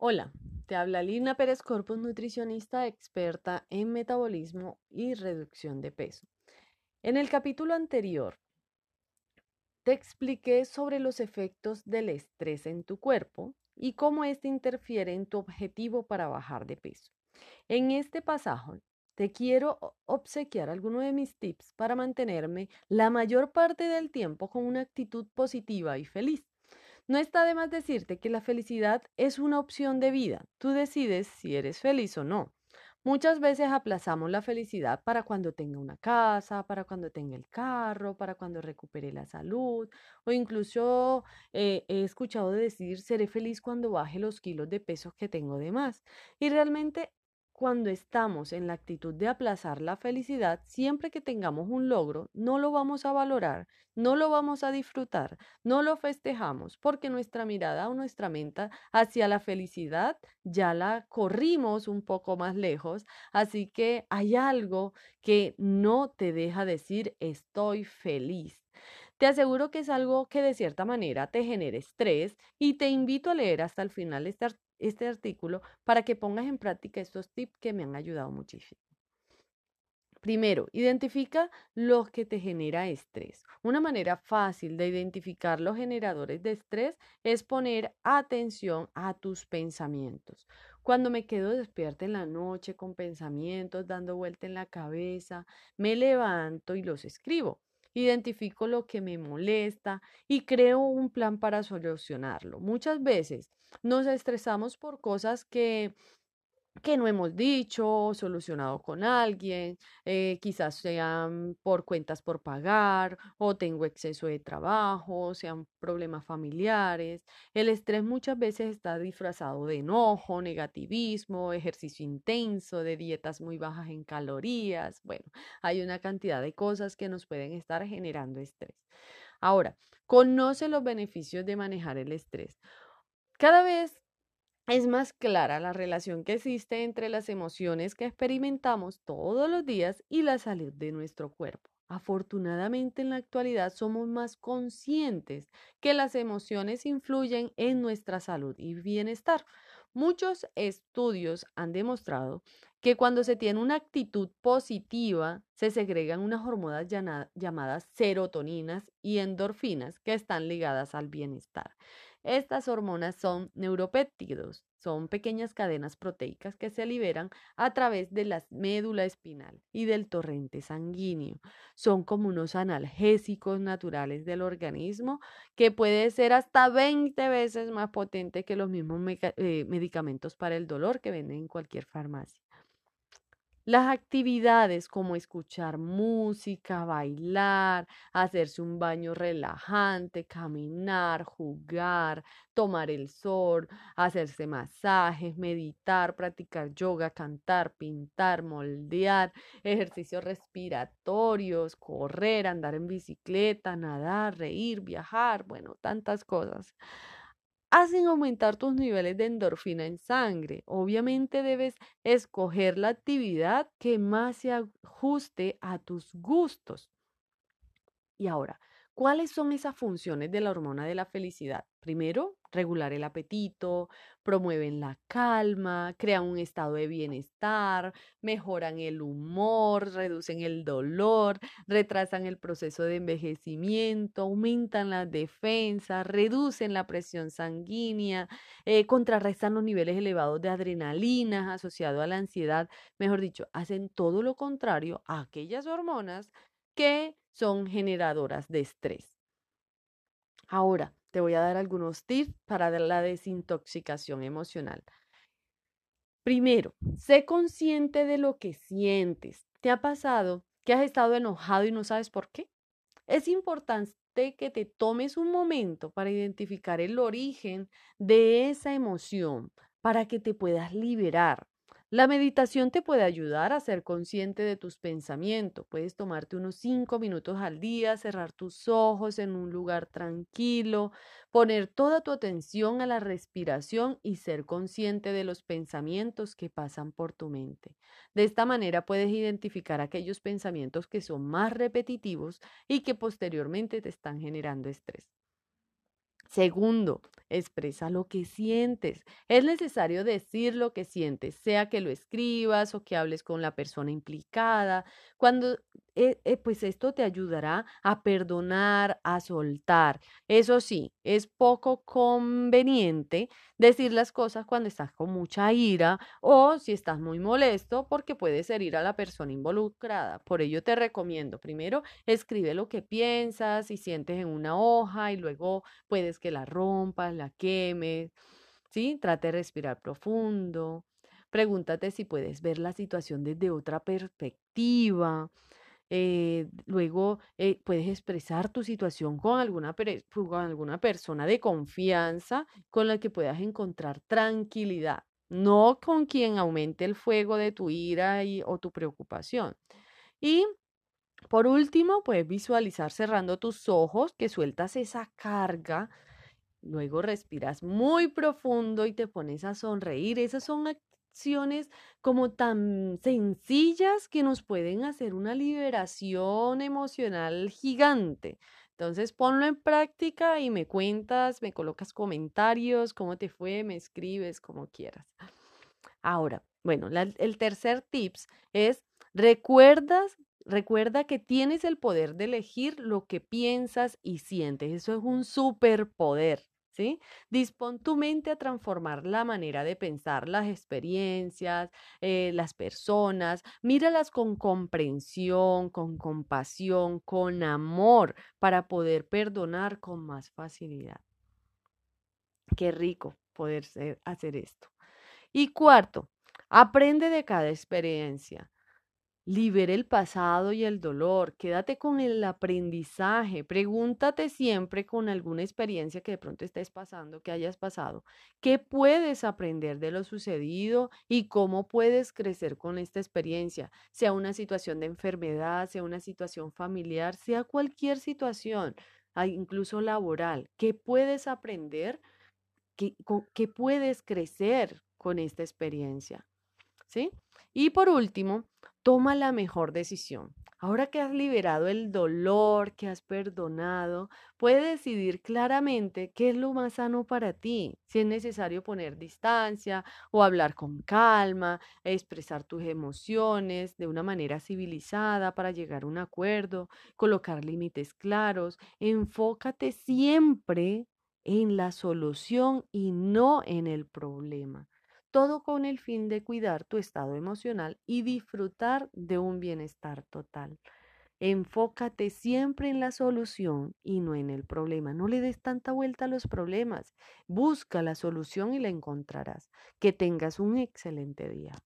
Hola, te habla Lina Pérez Corpus, nutricionista experta en metabolismo y reducción de peso. En el capítulo anterior te expliqué sobre los efectos del estrés en tu cuerpo y cómo éste interfiere en tu objetivo para bajar de peso. En este pasaje te quiero obsequiar algunos de mis tips para mantenerme la mayor parte del tiempo con una actitud positiva y feliz. No está de más decirte que la felicidad es una opción de vida. Tú decides si eres feliz o no. Muchas veces aplazamos la felicidad para cuando tenga una casa, para cuando tenga el carro, para cuando recupere la salud, o incluso eh, he escuchado decir, seré feliz cuando baje los kilos de peso que tengo de más. Y realmente cuando estamos en la actitud de aplazar la felicidad, siempre que tengamos un logro, no lo vamos a valorar, no lo vamos a disfrutar, no lo festejamos, porque nuestra mirada o nuestra mente hacia la felicidad ya la corrimos un poco más lejos, así que hay algo que no te deja decir estoy feliz. Te aseguro que es algo que de cierta manera te genera estrés y te invito a leer hasta el final este, este artículo para que pongas en práctica estos tips que me han ayudado muchísimo. Primero, identifica lo que te genera estrés. Una manera fácil de identificar los generadores de estrés es poner atención a tus pensamientos. Cuando me quedo despierta en la noche con pensamientos dando vuelta en la cabeza, me levanto y los escribo identifico lo que me molesta y creo un plan para solucionarlo. Muchas veces nos estresamos por cosas que que no hemos dicho, solucionado con alguien, eh, quizás sean por cuentas por pagar o tengo exceso de trabajo, sean problemas familiares. El estrés muchas veces está disfrazado de enojo, negativismo, ejercicio intenso, de dietas muy bajas en calorías. Bueno, hay una cantidad de cosas que nos pueden estar generando estrés. Ahora, conoce los beneficios de manejar el estrés. Cada vez es más clara la relación que existe entre las emociones que experimentamos todos los días y la salud de nuestro cuerpo. Afortunadamente en la actualidad somos más conscientes que las emociones influyen en nuestra salud y bienestar. Muchos estudios han demostrado que cuando se tiene una actitud positiva, se segregan unas hormonas llamadas serotoninas y endorfinas que están ligadas al bienestar. Estas hormonas son neuropéptidos, son pequeñas cadenas proteicas que se liberan a través de la médula espinal y del torrente sanguíneo. Son como unos analgésicos naturales del organismo que puede ser hasta 20 veces más potente que los mismos eh, medicamentos para el dolor que venden en cualquier farmacia. Las actividades como escuchar música, bailar, hacerse un baño relajante, caminar, jugar, tomar el sol, hacerse masajes, meditar, practicar yoga, cantar, pintar, moldear, ejercicios respiratorios, correr, andar en bicicleta, nadar, reír, viajar, bueno, tantas cosas hacen aumentar tus niveles de endorfina en sangre. Obviamente debes escoger la actividad que más se ajuste a tus gustos. Y ahora, ¿Cuáles son esas funciones de la hormona de la felicidad? Primero, regular el apetito, promueven la calma, crean un estado de bienestar, mejoran el humor, reducen el dolor, retrasan el proceso de envejecimiento, aumentan las defensas, reducen la presión sanguínea, eh, contrarrestan los niveles elevados de adrenalina asociados a la ansiedad. Mejor dicho, hacen todo lo contrario a aquellas hormonas que son generadoras de estrés. Ahora, te voy a dar algunos tips para la desintoxicación emocional. Primero, sé consciente de lo que sientes. ¿Te ha pasado que has estado enojado y no sabes por qué? Es importante que te tomes un momento para identificar el origen de esa emoción, para que te puedas liberar. La meditación te puede ayudar a ser consciente de tus pensamientos. Puedes tomarte unos cinco minutos al día, cerrar tus ojos en un lugar tranquilo, poner toda tu atención a la respiración y ser consciente de los pensamientos que pasan por tu mente. De esta manera puedes identificar aquellos pensamientos que son más repetitivos y que posteriormente te están generando estrés. Segundo, expresa lo que sientes. Es necesario decir lo que sientes, sea que lo escribas o que hables con la persona implicada. Cuando, eh, eh, pues esto te ayudará a perdonar, a soltar. Eso sí, es poco conveniente decir las cosas cuando estás con mucha ira o si estás muy molesto porque puedes herir a la persona involucrada. Por ello te recomiendo, primero, escribe lo que piensas y sientes en una hoja y luego puedes que la rompas, la quemes, ¿sí? Trate de respirar profundo. Pregúntate si puedes ver la situación desde otra perspectiva. Eh, luego eh, puedes expresar tu situación con alguna, con alguna persona de confianza con la que puedas encontrar tranquilidad, no con quien aumente el fuego de tu ira y, o tu preocupación. Y por último, puedes visualizar cerrando tus ojos que sueltas esa carga. Luego respiras muy profundo y te pones a sonreír. Esas son acciones como tan sencillas que nos pueden hacer una liberación emocional gigante. Entonces ponlo en práctica y me cuentas, me colocas comentarios, cómo te fue, me escribes, como quieras. Ahora, bueno, el tercer tips es recuerdas Recuerda que tienes el poder de elegir lo que piensas y sientes. Eso es un superpoder. ¿Sí? Dispón tu mente a transformar la manera de pensar las experiencias, eh, las personas, míralas con comprensión, con compasión, con amor, para poder perdonar con más facilidad. Qué rico poder hacer esto. Y cuarto, aprende de cada experiencia. Libera el pasado y el dolor, quédate con el aprendizaje, pregúntate siempre con alguna experiencia que de pronto estés pasando, que hayas pasado, ¿qué puedes aprender de lo sucedido y cómo puedes crecer con esta experiencia? Sea una situación de enfermedad, sea una situación familiar, sea cualquier situación, incluso laboral, ¿qué puedes aprender? ¿Qué, qué puedes crecer con esta experiencia? ¿Sí? Y por último, toma la mejor decisión. Ahora que has liberado el dolor, que has perdonado, puedes decidir claramente qué es lo más sano para ti. Si es necesario poner distancia o hablar con calma, expresar tus emociones de una manera civilizada para llegar a un acuerdo, colocar límites claros. Enfócate siempre en la solución y no en el problema todo con el fin de cuidar tu estado emocional y disfrutar de un bienestar total. Enfócate siempre en la solución y no en el problema. No le des tanta vuelta a los problemas. Busca la solución y la encontrarás. Que tengas un excelente día.